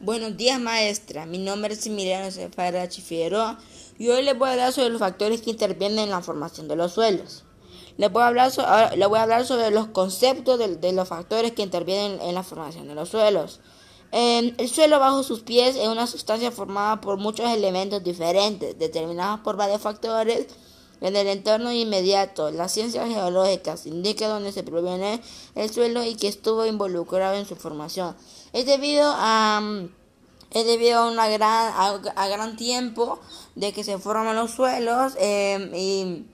Buenos días, maestra. Mi nombre es Emiliano Cefarachi Figueroa y hoy les voy a hablar sobre los factores que intervienen en la formación de los suelos. Les voy a hablar sobre los conceptos de, los factores que intervienen en la formación de los suelos. el suelo bajo sus pies es una sustancia formada por muchos elementos diferentes, determinados por varios factores en el entorno inmediato. Las ciencias geológicas indican dónde se proviene el suelo y que estuvo involucrado en su formación. Es debido a es debido a una gran a, gran tiempo de que se forman los suelos em, y,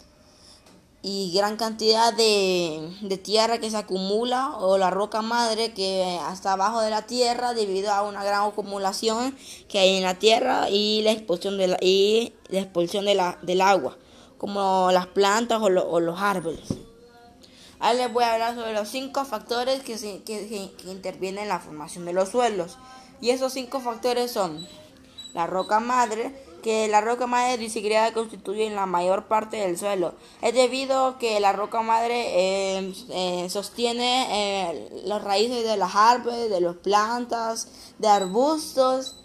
y, gran cantidad de, de, tierra que se acumula o la roca madre que hasta abajo de la tierra debido a una gran acumulación que hay en la tierra y la expulsión de la, y la expulsión del agua como las plantas o, los árboles. Ahora les voy a hablar sobre los cinco factores que, intervienen en la formación de los suelos. Y esos cinco factores son la roca madre, que la roca madre disgregada constituye la mayor parte del suelo. Es debido a que la roca madre eh, eh, sostiene eh, las raíces de las árboles, de las plantas, de arbustos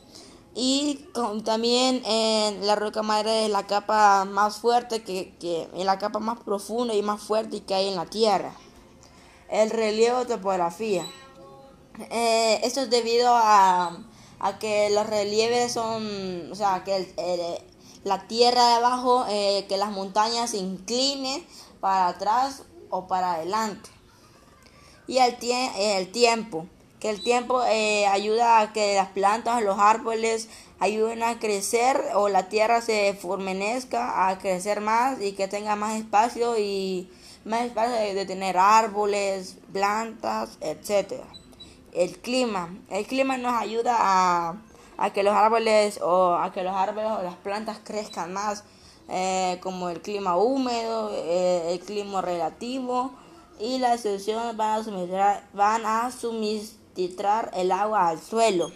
y también en la roca madre es la capa más fuerte que, que la capa más profunda y más fuerte que hay en la tierra. El relieve o topografía. Eh, esto es debido a, que los relieves son, o sea, que la tierra de abajo, eh, que las montañas se inclinen para atrás o para adelante. Y el, el tiempo que el tiempo eh, ayuda a que las plantas, los árboles ayuden a crecer o la tierra se formenezca a crecer más y que tenga más espacio y más espacio de, tener árboles, plantas, etcétera. El clima, el clima nos ayuda a, a, que los árboles o a que los árboles o las plantas crezcan más, eh, como el clima húmedo, eh, el clima relativo y las estaciones van a suministrar, van a suministrar titrar el agua al suelo.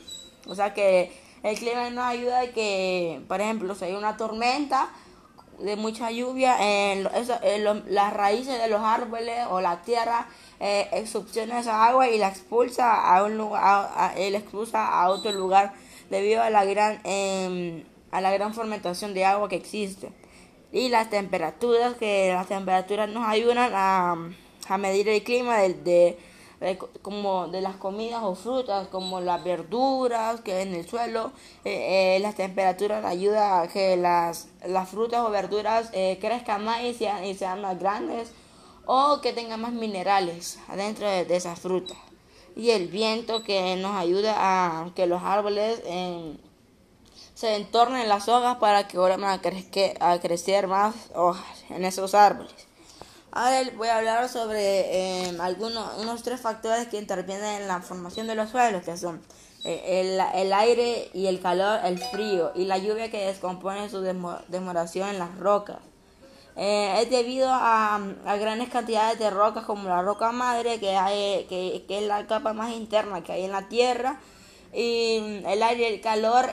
O sea que el clima nos ayuda a que, por ejemplo, si hay una tormenta de mucha lluvia, en, las raíces de los árboles o la tierra eh, esa agua y la expulsa a un lugar, a, expulsa a otro lugar debido a la gran em, a la gran fermentación de agua que existe y las temperaturas que las temperaturas nos ayudan a, a medir el clima de como de las comidas o frutas, como las verduras que en el suelo, eh, eh, las temperaturas ayudan a que las, las frutas o verduras eh, crezcan más y sean, y sean más grandes o que tengan más minerales adentro de, esas frutas. Y el viento que nos ayuda a que los árboles se entornen las hojas para que vuelvan a, a crecer más hojas en esos árboles. Ahora voy a hablar sobre eh, algunos unos tres factores que intervienen en la formación de los suelos, que son eh, el, aire y el calor, el frío y la lluvia que descompone su demoración en las rocas. Eh, es debido a, grandes cantidades de rocas como la roca madre, que, hay, que, es la capa más interna que hay en la Tierra, y el aire el calor,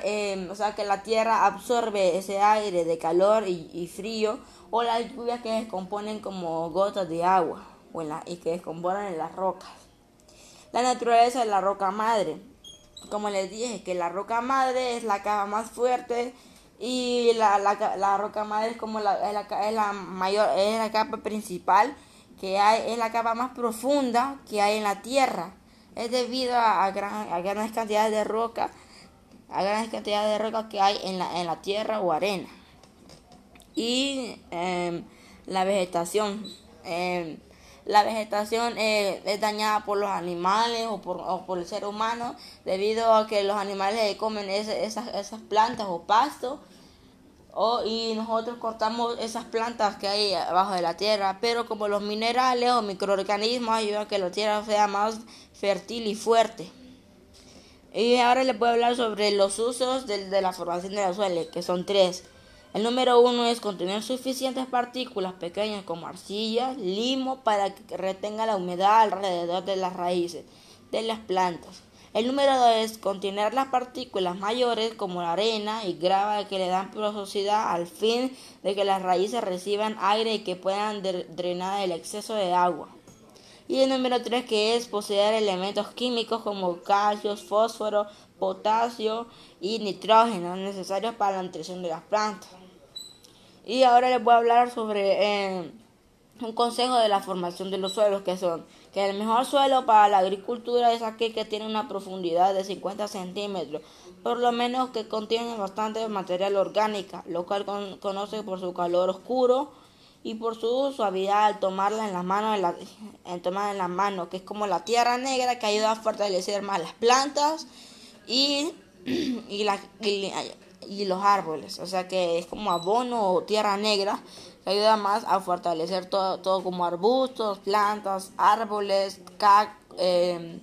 o sea que la Tierra absorbe ese aire de calor y frío o las lluvias que descomponen como gotas de agua o y que descomponen en las rocas. La naturaleza de la roca madre. Como les dije, que la roca madre es la capa más fuerte y la, la, roca madre es como la, es la, es la, mayor, es la capa principal que hay, es la capa más profunda que hay en la tierra. Es debido a, gran, a grandes cantidades de roca, a grandes cantidades de roca que hay en la, en la tierra o arena y em, la vegetación. Em, la vegetación eh, es dañada por los animales o por, o por, el ser humano debido a que los animales comen esas, esas plantas o pastos y nosotros cortamos esas plantas que hay abajo de la tierra, pero como los minerales o microorganismos ayudan a que la tierra sea más fértil y fuerte. Y ahora les voy a hablar sobre los usos de, de la formación de la suelo, que son tres. El número uno es contener suficientes partículas pequeñas como arcilla, limo para que retenga la humedad alrededor de las raíces de las plantas. El número dos es contener las partículas mayores como la arena y grava que le dan porosidad al fin de que las raíces reciban aire y que puedan drenar el exceso de agua. Y el número 3 que es poseer elementos químicos como calcio, fósforo, potasio y nitrógeno necesarios para la nutrición de las plantas. Y ahora les voy a hablar sobre eh, un consejo de la formación de los suelos que son que el mejor suelo para la agricultura es aquel que tiene una profundidad de 50 centímetros, por lo menos que contiene bastante material orgánica, lo cual conoce por su calor oscuro y por su suavidad al tomarla en las manos, en, la, en tomar en las manos, que es como la tierra negra que ayuda a fortalecer más las plantas y, y, la, y, los árboles. O sea que es como abono o tierra negra que ayuda más a fortalecer todo, todo como arbustos, plantas, árboles, em,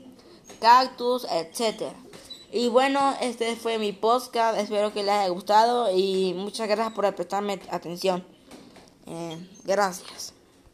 cactus, etc. Y bueno, este fue mi podcast. Espero que les haya gustado y muchas gracias por prestarme atención. Eh, gracias.